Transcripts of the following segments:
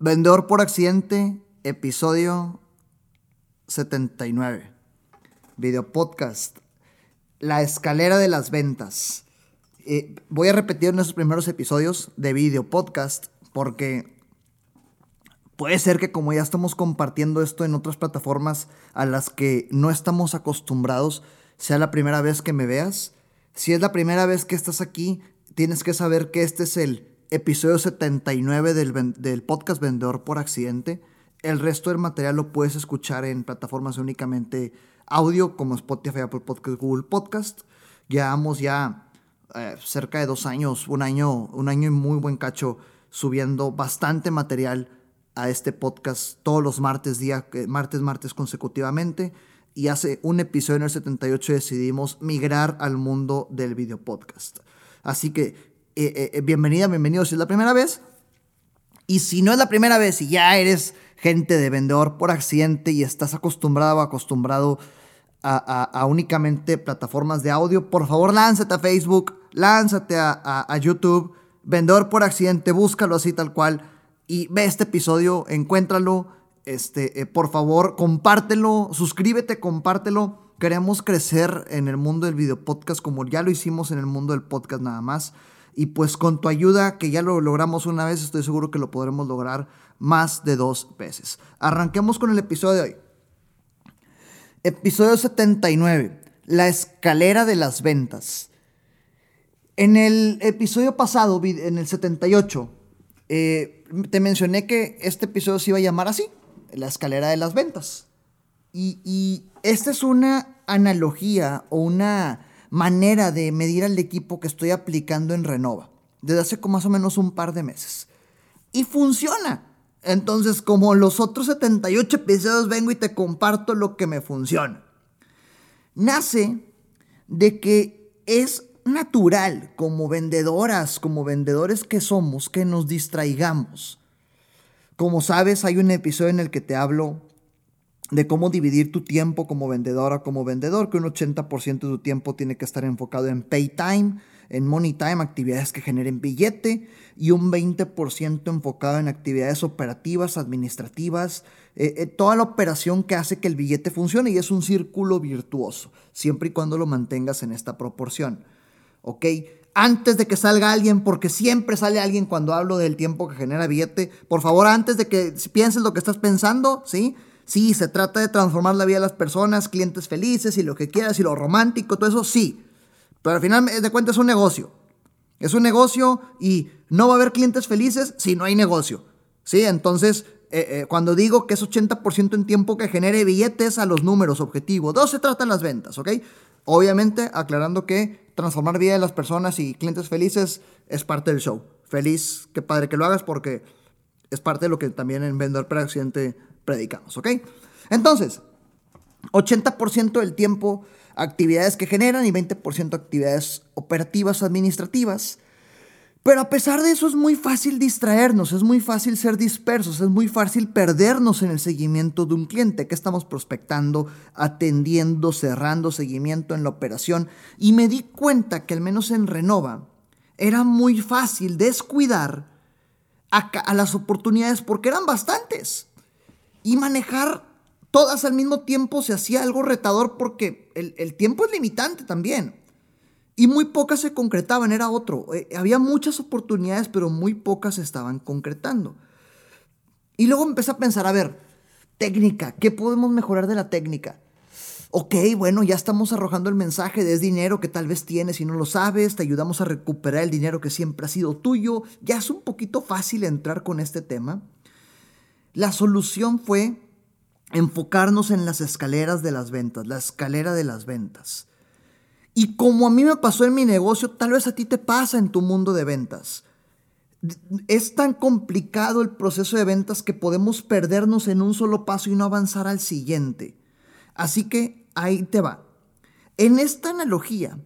Vendedor por accidente, episodio 79. Video podcast. La escalera de las ventas. Eh, voy a repetir en esos primeros episodios de video podcast porque puede ser que como ya estamos compartiendo esto en otras plataformas a las que no estamos acostumbrados, sea la primera vez que me veas. Si es la primera vez que estás aquí, tienes que saber que este es el episodio 79 del, del, podcast Vendedor por Accidente. El resto del material lo puedes escuchar en plataformas únicamente audio como Spotify, Apple Podcast, Google Podcast. Llevamos ya eh, cerca de dos años, un año, un año y muy buen cacho subiendo bastante material a este podcast todos los martes, día, eh, martes, martes consecutivamente. Y hace un episodio en el 78 decidimos migrar al mundo del video podcast. Así que eh, eh, eh, bienvenida, bienvenido si es la primera vez. Y si no es la primera vez y ya eres gente de vendedor por accidente y estás acostumbrado acostumbrado a, únicamente plataformas de audio, por favor lánzate a Facebook, lánzate a, YouTube, vendedor por accidente, búscalo así tal cual y ve este episodio, encuéntralo, este, por favor compártelo, suscríbete, compártelo. Queremos crecer en el mundo del video podcast como ya lo hicimos en el mundo del podcast nada más. Y pues con tu ayuda, que ya lo logramos una vez, estoy seguro que lo podremos lograr más de dos veces. Arranquemos con el episodio de hoy. Episodio 79. La escalera de las ventas. En el episodio pasado, en el 78, eh, te mencioné que este episodio se iba a llamar así, la escalera de las ventas. Y, y esta es una analogía o una manera de medir al equipo que estoy aplicando en Renova desde hace como más o menos un par de meses. Y funciona. Entonces, como los otros 78 episodios, vengo y te comparto lo que me funciona. Nace de que es natural como vendedoras, como vendedores que somos, que nos distraigamos. Como sabes, hay un episodio en el que te hablo de cómo dividir tu tiempo como vendedora, como vendedor, que un 80% de tu tiempo tiene que estar enfocado en pay time, en money time, actividades que generen billete, y un 20% enfocado en actividades operativas, administrativas, eh, eh, toda la operación que hace que el billete funcione y es un círculo virtuoso, siempre y cuando lo mantengas en esta proporción. ¿Ok? Antes de que salga alguien, porque siempre sale alguien cuando hablo del tiempo que genera billete, por favor, antes de que pienses lo que estás pensando, ¿sí? Sí, se trata de transformar la vida de las personas, clientes felices y lo que quieras y lo romántico, todo eso sí. Pero al final de cuentas es un negocio. Es un negocio y no va a haber clientes felices si no hay negocio. Sí, entonces eh, eh, cuando digo que es 80% en tiempo que genere billetes a los números objetivos, dos se tratan las ventas, ¿ok? Obviamente aclarando que transformar vida de las personas y clientes felices es parte del show. Feliz, qué padre que lo hagas porque es parte de lo que también en Vendedor para Accidente predicamos, ¿ok? Entonces, 80% del tiempo actividades que generan y 20% actividades operativas administrativas. Pero a pesar de eso es muy fácil distraernos, es muy fácil ser dispersos, es muy fácil perdernos en el seguimiento de un cliente que estamos prospectando, atendiendo, cerrando seguimiento en la operación. Y me di cuenta que al menos en Renova era muy fácil descuidar a, las oportunidades porque eran bastantes. Y manejar todas al mismo tiempo se hacía algo retador porque el, tiempo es limitante también. Y muy pocas se concretaban, era otro. Eh, había muchas oportunidades, pero muy pocas se estaban concretando. Y luego empecé a pensar, a ver, técnica, ¿qué podemos mejorar de la técnica? Ok, bueno, ya estamos arrojando el mensaje de es dinero que tal vez tienes y no lo sabes, te ayudamos a recuperar el dinero que siempre ha sido tuyo. Ya es un poquito fácil entrar con este tema. La solución fue enfocarnos en las escaleras de las ventas, la escalera de las ventas. Y como a mí me pasó en mi negocio, tal vez a ti te pasa en tu mundo de ventas. es tan complicado el proceso de ventas que podemos perdernos en un solo paso y no avanzar al siguiente. Así que ahí te va. En esta analogía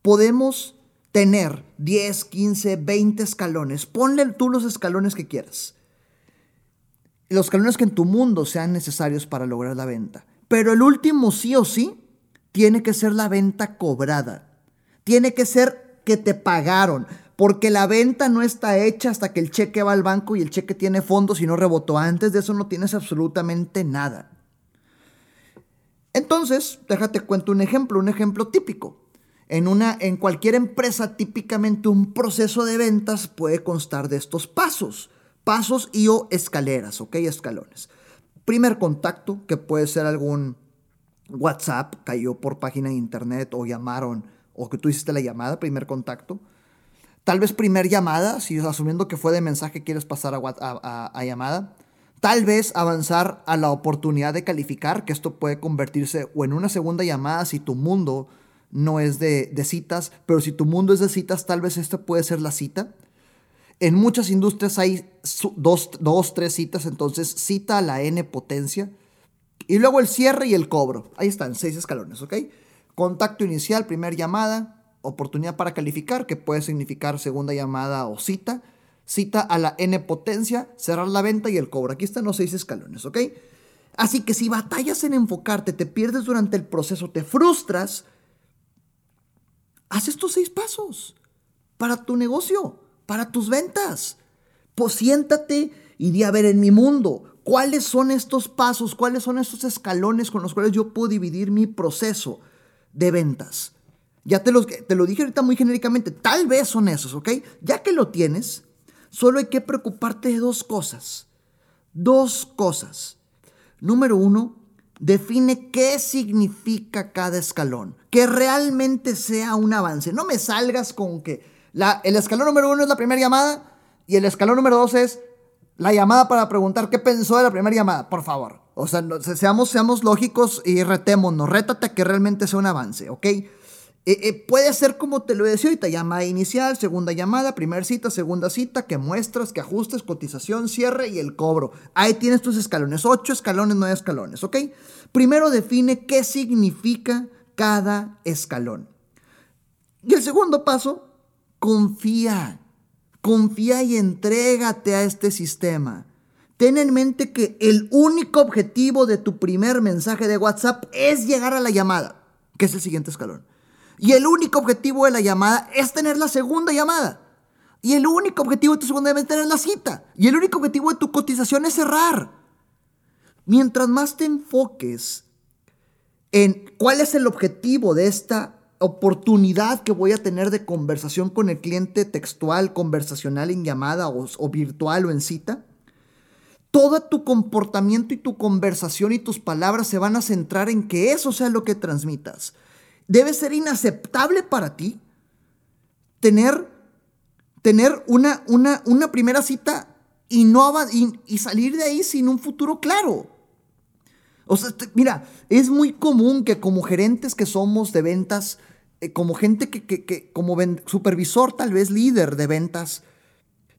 podemos tener 10, 15, 20 escalones. Ponle tú los escalones que quieras. Los escalones que en tu mundo sean necesarios para lograr la venta. Pero el último sí o sí tiene que ser la venta cobrada. Tiene que ser que te pagaron. Porque la venta no está hecha hasta que el cheque va al banco y el cheque tiene fondos y no rebotó. Antes de eso no tienes absolutamente nada. Entonces, déjate cuento un ejemplo, un ejemplo típico. En, una, en cualquier empresa, típicamente un proceso de ventas puede constar de estos pasos. Pasos y o escaleras, ¿ok? Escalones. Primer contacto, que puede ser algún WhatsApp, cayó por página de internet o llamaron, o que tú hiciste la llamada, primer contacto. Tal vez primer llamada, si asumiendo que fue de mensaje quieres pasar a, a llamada. Tal vez avanzar a la oportunidad de calificar, que esto puede convertirse o en una segunda llamada si tu mundo no es de, citas, pero si tu mundo es de citas, tal vez esta puede ser la cita. En muchas industrias hay dos, dos, tres citas, entonces cita a la N potencia. Y luego el cierre y el cobro. Ahí están, seis escalones, ¿ok? Contacto inicial, primera llamada, oportunidad para calificar, que puede significar segunda llamada o cita cita a la N potencia, cerrar la venta y el cobro. Aquí están los seis escalones, ¿ok? Así que si batallas en enfocarte, te pierdes durante el proceso, te frustras, haz estos seis pasos para tu negocio, para tus ventas. Pues y di a ver en mi mundo, ¿cuáles son estos pasos? ¿Cuáles son estos escalones con los cuales yo puedo dividir mi proceso de ventas? Ya te, los, te lo dije ahorita muy genéricamente, tal vez son esos, ¿ok? Ya que lo tienes, Solo hay que preocuparte de dos cosas. Dos cosas. Número uno, define qué significa cada escalón. Que realmente sea un avance. No me salgas con que el escalón número uno es la primera llamada y el escalón número dos es la llamada para preguntar qué pensó de la primera llamada. Por favor. O sea, seamos, seamos lógicos y retémonos. Rétate a que realmente sea un avance, ¿ok? Eh, eh, puede ser como te lo decía ahorita, llamada inicial, segunda llamada, primera cita, segunda cita, que muestras, que ajustes, cotización, cierre y el cobro. Ahí tienes tus escalones, ocho escalones, nueve escalones, ¿ok? Primero define qué significa cada escalón. Y el segundo paso, confía, confía y entrégate a este sistema. Ten en mente que el único objetivo de tu primer mensaje de WhatsApp es llegar a la llamada, que es el siguiente escalón. Y el único objetivo de la llamada es tener la segunda llamada. Y el único objetivo de tu segunda llamada es tener la cita. Y el único objetivo de tu cotización es cerrar. Mientras más te enfoques en cuál es el objetivo de esta oportunidad que voy a tener de conversación con el cliente textual, conversacional en llamada o, virtual o en cita, todo tu comportamiento y tu conversación y tus palabras se van a centrar en que eso sea lo que transmitas debe ser inaceptable para ti tener, tener una, una, una primera cita y, no, y, salir de ahí sin un futuro claro. O sea, mira, es muy común que como gerentes que somos de ventas, eh, como gente que, que como supervisor, tal vez líder de ventas,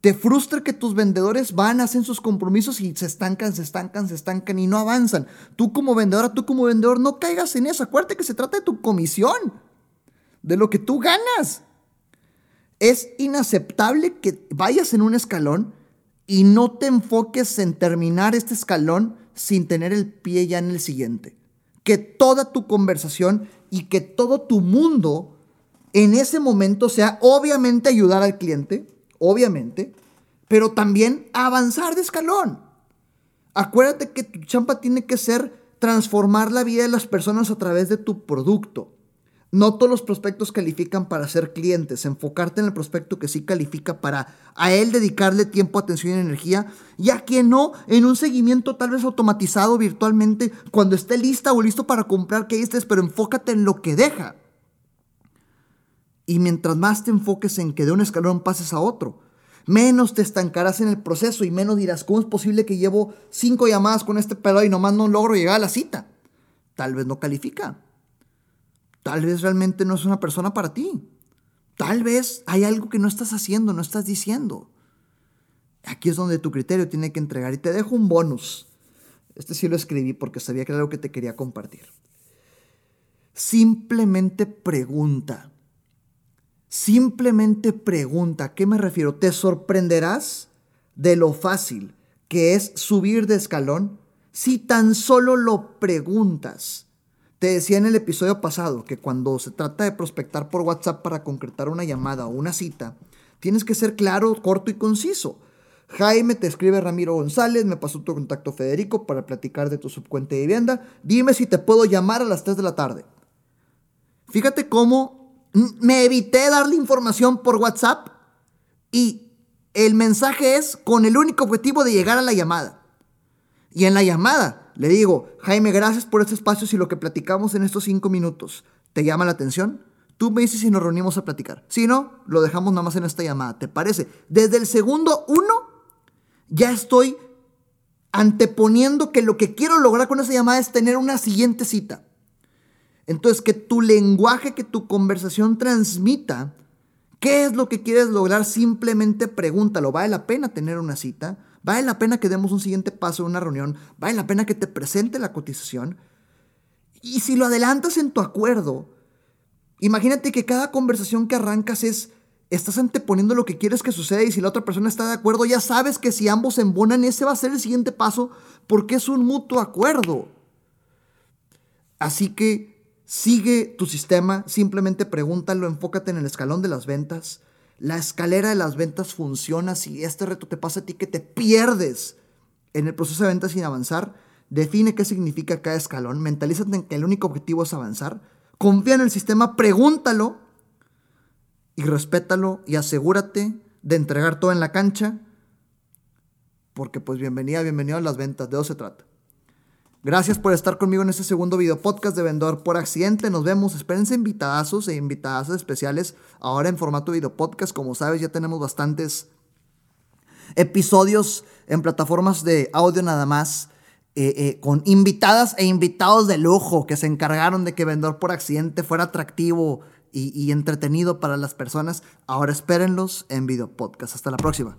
te frustra que tus vendedores van, hacen sus compromisos y se estancan, se estancan, se estancan y no avanzan. Tú como vendedora, tú como vendedor, no caigas en eso. Acuérdate que se trata de tu comisión, de lo que tú ganas. Es inaceptable que vayas en un escalón y no te enfoques en terminar este escalón sin tener el pie ya en el siguiente. Que toda tu conversación y que todo tu mundo en ese momento sea obviamente ayudar al cliente, obviamente, pero también avanzar de escalón. Acuérdate que tu champa tiene que ser transformar la vida de las personas a través de tu producto. No todos los prospectos califican para ser clientes. Enfocarte en el prospecto que sí califica para a él dedicarle tiempo, atención y energía. Y a quien no, en un seguimiento tal vez automatizado virtualmente, cuando esté lista o listo para comprar, que estés, pero enfócate en lo que deja. Y mientras más te enfoques en que de un escalón pases a otro, menos te estancarás en el proceso y menos dirás, ¿cómo es posible que llevo cinco llamadas con este pelado y nomás no logro llegar a la cita? Tal vez no califica. Tal vez realmente no es una persona para ti. Tal vez hay algo que no estás haciendo, no estás diciendo. Aquí es donde tu criterio tiene que entregar. Y te dejo un bonus. Este sí lo escribí porque sabía que era algo que te quería compartir. Simplemente pregunta. Simplemente pregunta. ¿A qué me refiero? Te sorprenderás de lo fácil que es subir de escalón si tan solo lo preguntas. Te decía en el episodio pasado que cuando se trata de prospectar por WhatsApp para concretar una llamada o una cita, tienes que ser claro, corto y conciso. Jaime, te escribe Ramiro González, me pasó tu contacto Federico para platicar de tu subcuente de vivienda. Dime si te puedo llamar a las 3 de la tarde. Fíjate cómo me evité darle información por WhatsApp y el mensaje es con el único objetivo de llegar a la llamada. Y en la llamada le digo, Jaime, gracias por este espacio y lo que platicamos en estos cinco minutos te llama la atención. Tú me dices si nos reunimos a platicar. Si no, lo dejamos nada más en esta llamada. ¿Te parece? Desde el segundo uno ya estoy anteponiendo que lo que quiero lograr con esa llamada es tener una siguiente cita. Entonces, que tu lenguaje, que tu conversación transmita qué es lo que quieres lograr, simplemente pregúntalo. ¿Vale la pena tener una cita? ¿Vale la pena que demos un siguiente paso en una reunión? ¿Vale la pena que te presente la cotización? Y si lo adelantas en tu acuerdo, imagínate que cada conversación que arrancas es estás anteponiendo lo que quieres que suceda y si la otra persona está de acuerdo, ya sabes que si ambos se embonan, ese va a ser el siguiente paso porque es un mutuo acuerdo. Así que sigue tu sistema, simplemente pregúntalo, enfócate en el escalón de las ventas. La escalera de las ventas funciona si este reto te pasa a ti que te pierdes en el proceso de ventas sin avanzar. Define qué significa cada escalón, mentalízate en que el único objetivo es avanzar. Confía en el sistema, pregúntalo y respétalo y asegúrate de entregar todo en la cancha, porque pues bienvenida, bienvenido a las ventas, de eso se trata. Gracias por estar conmigo en este segundo video podcast de Vendedor por Accidente. Nos vemos. Espérense invitadazos e invitadas especiales ahora en formato video podcast. Como sabes, ya tenemos bastantes episodios en plataformas de audio nada más. Eh, eh, con invitadas e invitados de lujo que se encargaron de que Vendedor por Accidente fuera atractivo y, entretenido para las personas. Ahora espérenlos en video podcast. Hasta la próxima.